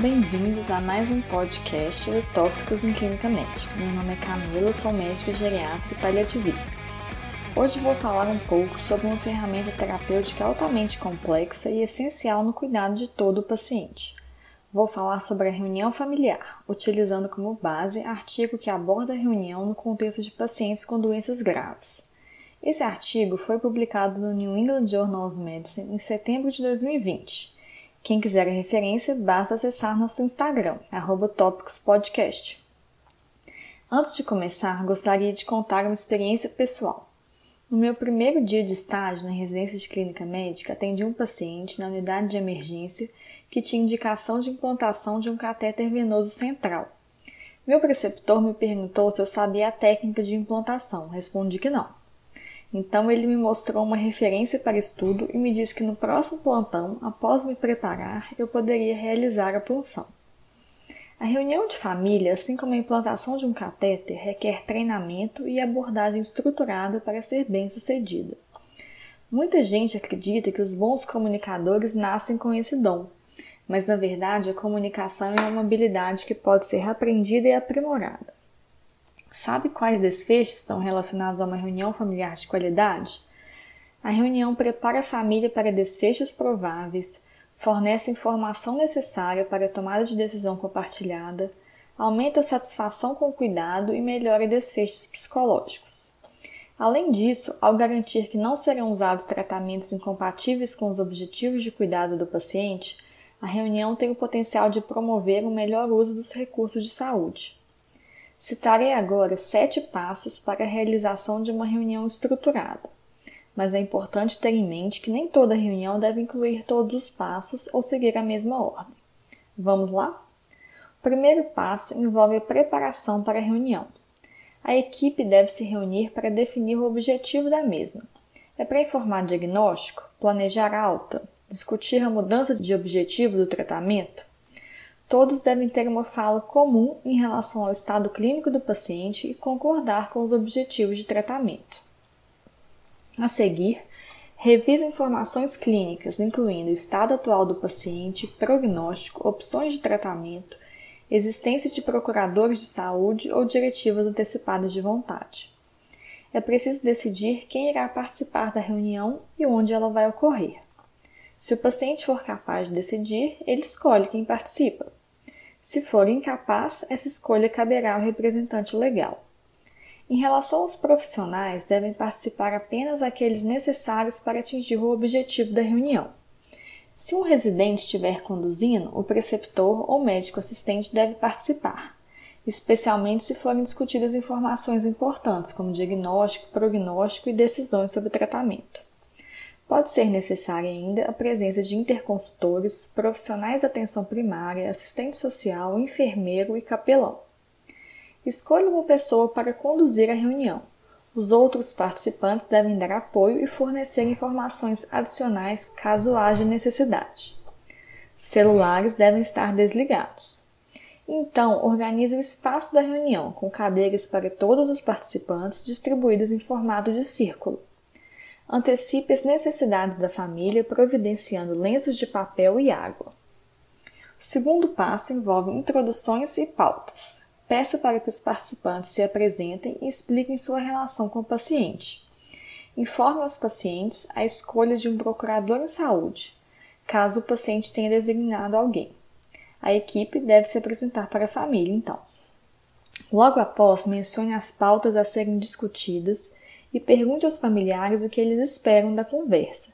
Bem-vindos a mais um podcast de Tópicos em Clínica Médica. Meu nome é Camila, sou médica geriatra e paliativista. Hoje vou falar um pouco sobre uma ferramenta terapêutica altamente complexa e essencial no cuidado de todo o paciente. Vou falar sobre a reunião familiar, utilizando como base artigo que aborda a reunião no contexto de pacientes com doenças graves. Esse artigo foi publicado no New England Journal of Medicine em setembro de 2020 quem quiser a referência, basta acessar nosso Instagram, tópicospodcast. Antes de começar, gostaria de contar uma experiência pessoal. No meu primeiro dia de estágio na residência de clínica médica, atendi um paciente na unidade de emergência que tinha indicação de implantação de um catéter venoso central. Meu preceptor me perguntou se eu sabia a técnica de implantação. Respondi que não. Então ele me mostrou uma referência para estudo e me disse que no próximo plantão, após me preparar, eu poderia realizar a punção. A reunião de família, assim como a implantação de um catéter, requer treinamento e abordagem estruturada para ser bem sucedida. Muita gente acredita que os bons comunicadores nascem com esse dom, mas na verdade a comunicação é uma habilidade que pode ser aprendida e aprimorada. Sabe quais desfechos estão relacionados a uma reunião familiar de qualidade? A reunião prepara a família para desfechos prováveis, fornece informação necessária para a tomada de decisão compartilhada, aumenta a satisfação com o cuidado e melhora desfechos psicológicos. Além disso, ao garantir que não serão usados tratamentos incompatíveis com os objetivos de cuidado do paciente, a reunião tem o potencial de promover o melhor uso dos recursos de saúde. Citarei agora sete passos para a realização de uma reunião estruturada, mas é importante ter em mente que nem toda reunião deve incluir todos os passos ou seguir a mesma ordem. Vamos lá? O primeiro passo envolve a preparação para a reunião. A equipe deve se reunir para definir o objetivo da mesma. É para informar diagnóstico, planejar alta, discutir a mudança de objetivo do tratamento, Todos devem ter uma fala comum em relação ao estado clínico do paciente e concordar com os objetivos de tratamento. A seguir, revise informações clínicas, incluindo o estado atual do paciente, prognóstico, opções de tratamento, existência de procuradores de saúde ou diretivas antecipadas de vontade. É preciso decidir quem irá participar da reunião e onde ela vai ocorrer. Se o paciente for capaz de decidir, ele escolhe quem participa. Se for incapaz, essa escolha caberá ao representante legal. Em relação aos profissionais, devem participar apenas aqueles necessários para atingir o objetivo da reunião. Se um residente estiver conduzindo, o preceptor ou médico assistente deve participar, especialmente se forem discutidas informações importantes, como diagnóstico, prognóstico e decisões sobre tratamento. Pode ser necessária ainda a presença de interconsultores, profissionais da atenção primária, assistente social, enfermeiro e capelão. Escolha uma pessoa para conduzir a reunião. Os outros participantes devem dar apoio e fornecer informações adicionais caso haja necessidade. Celulares devem estar desligados. Então, organize o espaço da reunião com cadeiras para todos os participantes distribuídas em formato de círculo antecipe as necessidades da família providenciando lenços de papel e água. O segundo passo envolve introduções e pautas. Peça para que os participantes se apresentem e expliquem sua relação com o paciente. Informe aos pacientes a escolha de um procurador em saúde, caso o paciente tenha designado alguém. A equipe deve se apresentar para a família, então. Logo após, mencione as pautas a serem discutidas e pergunte aos familiares o que eles esperam da conversa.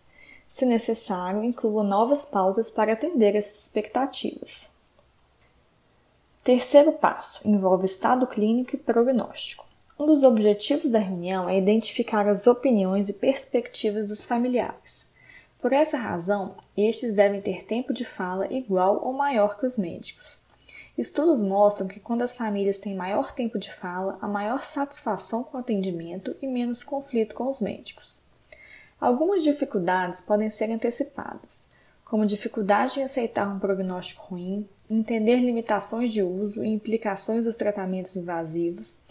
Se necessário, inclua novas pautas para atender essas expectativas. Terceiro passo envolve estado clínico e prognóstico. Um dos objetivos da reunião é identificar as opiniões e perspectivas dos familiares. Por essa razão, estes devem ter tempo de fala igual ou maior que os médicos. Estudos mostram que quando as famílias têm maior tempo de fala, há maior satisfação com o atendimento e menos conflito com os médicos. Algumas dificuldades podem ser antecipadas, como dificuldade em aceitar um prognóstico ruim, entender limitações de uso e implicações dos tratamentos invasivos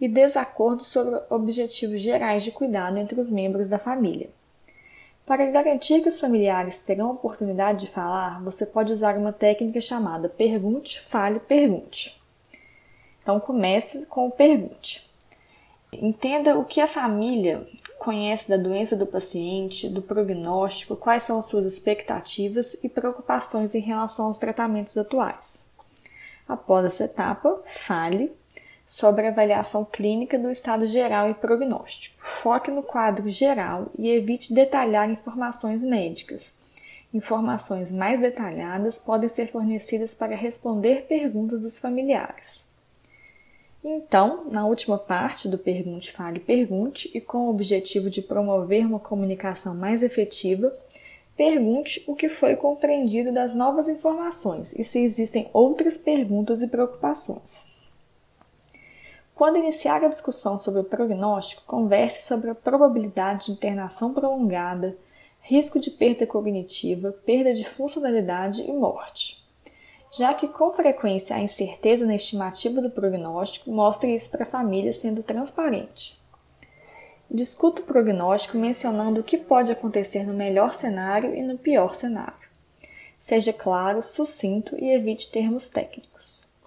e desacordo sobre objetivos gerais de cuidado entre os membros da família. Para garantir que os familiares terão a oportunidade de falar, você pode usar uma técnica chamada pergunte, fale, pergunte. Então comece com o pergunte. Entenda o que a família conhece da doença do paciente, do prognóstico, quais são as suas expectativas e preocupações em relação aos tratamentos atuais. Após essa etapa, fale sobre a avaliação clínica do estado geral e prognóstico. Foque no quadro geral e evite detalhar informações médicas. Informações mais detalhadas podem ser fornecidas para responder perguntas dos familiares. Então, na última parte do Pergunte, Fale, Pergunte, e com o objetivo de promover uma comunicação mais efetiva, pergunte o que foi compreendido das novas informações e se existem outras perguntas e preocupações. Quando iniciar a discussão sobre o prognóstico, converse sobre a probabilidade de internação prolongada, risco de perda cognitiva, perda de funcionalidade e morte. Já que com frequência há incerteza na estimativa do prognóstico, mostre isso para a família sendo transparente. Discuta o prognóstico mencionando o que pode acontecer no melhor cenário e no pior cenário. Seja claro, sucinto e evite termos técnicos.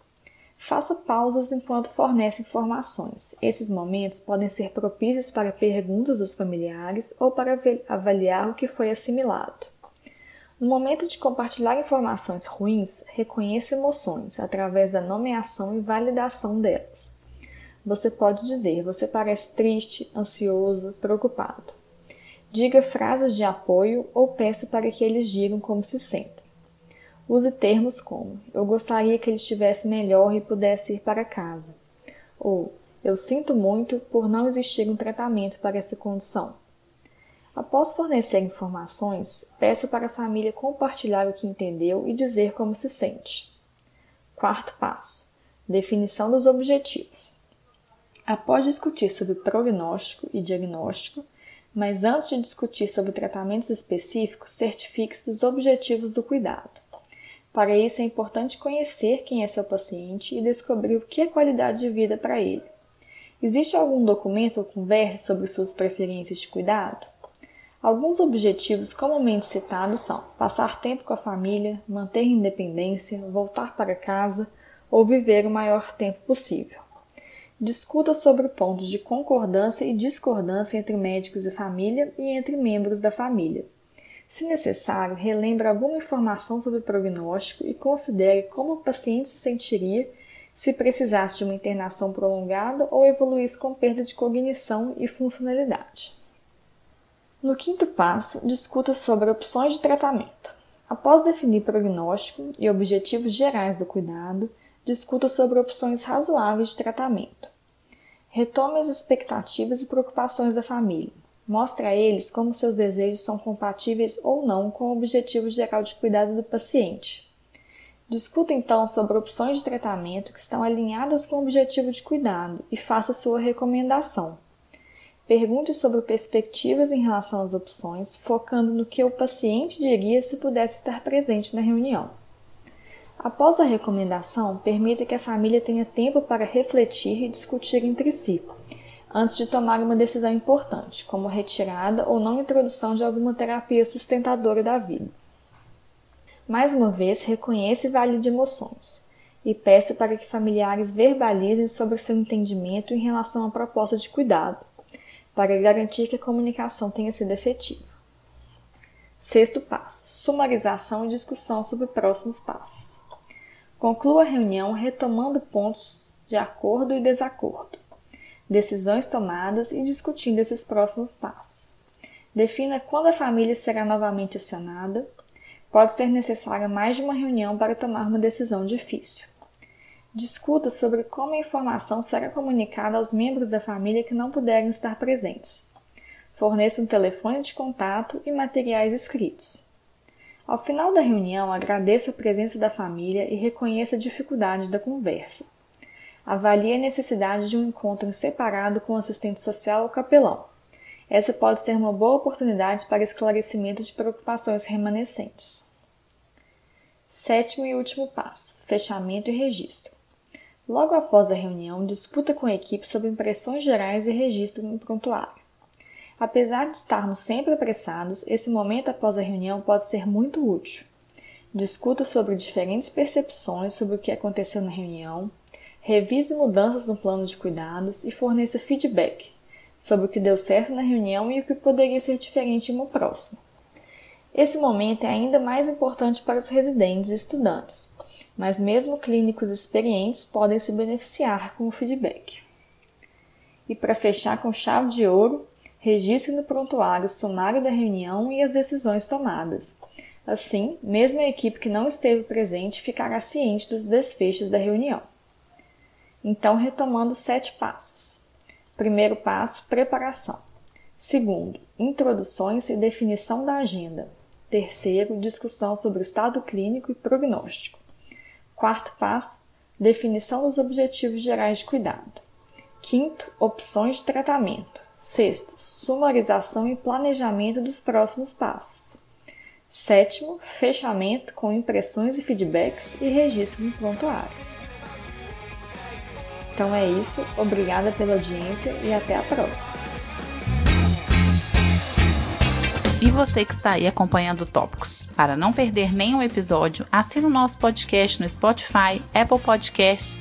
Pausas enquanto fornece informações. Esses momentos podem ser propícios para perguntas dos familiares ou para avaliar o que foi assimilado. No momento de compartilhar informações ruins, reconheça emoções através da nomeação e validação delas. Você pode dizer: Você parece triste, ansioso, preocupado. Diga frases de apoio ou peça para que eles digam como se sentem. Use termos como: Eu gostaria que ele estivesse melhor e pudesse ir para casa. Ou Eu sinto muito por não existir um tratamento para essa condição. Após fornecer informações, peça para a família compartilhar o que entendeu e dizer como se sente. Quarto passo: definição dos objetivos. Após discutir sobre prognóstico e diagnóstico, mas antes de discutir sobre tratamentos específicos, certifique-se dos objetivos do cuidado. Para isso é importante conhecer quem é seu paciente e descobrir o que é qualidade de vida para ele. Existe algum documento ou conversa sobre suas preferências de cuidado? Alguns objetivos comumente citados são passar tempo com a família, manter independência, voltar para casa ou viver o maior tempo possível. Discuta sobre pontos de concordância e discordância entre médicos e família e entre membros da família. Se necessário, relembre alguma informação sobre o prognóstico e considere como o paciente se sentiria se precisasse de uma internação prolongada ou evoluísse com perda de cognição e funcionalidade. No quinto passo, discuta sobre opções de tratamento. Após definir prognóstico e objetivos gerais do cuidado, discuta sobre opções razoáveis de tratamento. Retome as expectativas e preocupações da família. Mostre a eles como seus desejos são compatíveis ou não com o objetivo geral de cuidado do paciente. Discuta então sobre opções de tratamento que estão alinhadas com o objetivo de cuidado e faça sua recomendação. Pergunte sobre perspectivas em relação às opções, focando no que o paciente diria se pudesse estar presente na reunião. Após a recomendação, permita que a família tenha tempo para refletir e discutir entre si, antes de tomar uma decisão importante, como retirada ou não introdução de alguma terapia sustentadora da vida. Mais uma vez, reconheça e valide emoções e peça para que familiares verbalizem sobre seu entendimento em relação à proposta de cuidado, para garantir que a comunicação tenha sido efetiva. Sexto passo: sumarização e discussão sobre próximos passos. Conclua a reunião retomando pontos de acordo e desacordo decisões tomadas e discutindo esses próximos passos. Defina quando a família será novamente acionada. Pode ser necessária mais de uma reunião para tomar uma decisão difícil. Discuta sobre como a informação será comunicada aos membros da família que não puderem estar presentes. Forneça um telefone de contato e materiais escritos. Ao final da reunião, agradeça a presença da família e reconheça a dificuldade da conversa. Avalie a necessidade de um encontro separado com o assistente social ou capelão. Essa pode ser uma boa oportunidade para esclarecimento de preocupações remanescentes. Sétimo e último passo: fechamento e registro. Logo após a reunião, disputa com a equipe sobre impressões gerais e registro no prontuário. Apesar de estarmos sempre apressados, esse momento após a reunião pode ser muito útil. Discuta sobre diferentes percepções sobre o que aconteceu na reunião, revise mudanças no plano de cuidados e forneça feedback sobre o que deu certo na reunião e o que poderia ser diferente em uma próxima. Esse momento é ainda mais importante para os residentes e estudantes, mas mesmo clínicos experientes podem se beneficiar com o feedback. E para fechar com chave de ouro, registre no prontuário o sumário da reunião e as decisões tomadas. Assim, mesmo a equipe que não esteve presente ficará ciente dos desfechos da reunião. Então, retomando sete passos. Primeiro passo: preparação. Segundo, introduções e definição da agenda. Terceiro, discussão sobre o estado clínico e prognóstico. Quarto passo, definição dos objetivos gerais de cuidado. Quinto, opções de tratamento. Sexto, sumarização e planejamento dos próximos passos. Sétimo, fechamento com impressões e feedbacks e registro no prontuário. Então é isso, obrigada pela audiência e até a próxima. E você que está aí acompanhando Tópicos. Para não perder nenhum episódio, assine o nosso podcast no Spotify, Apple Podcasts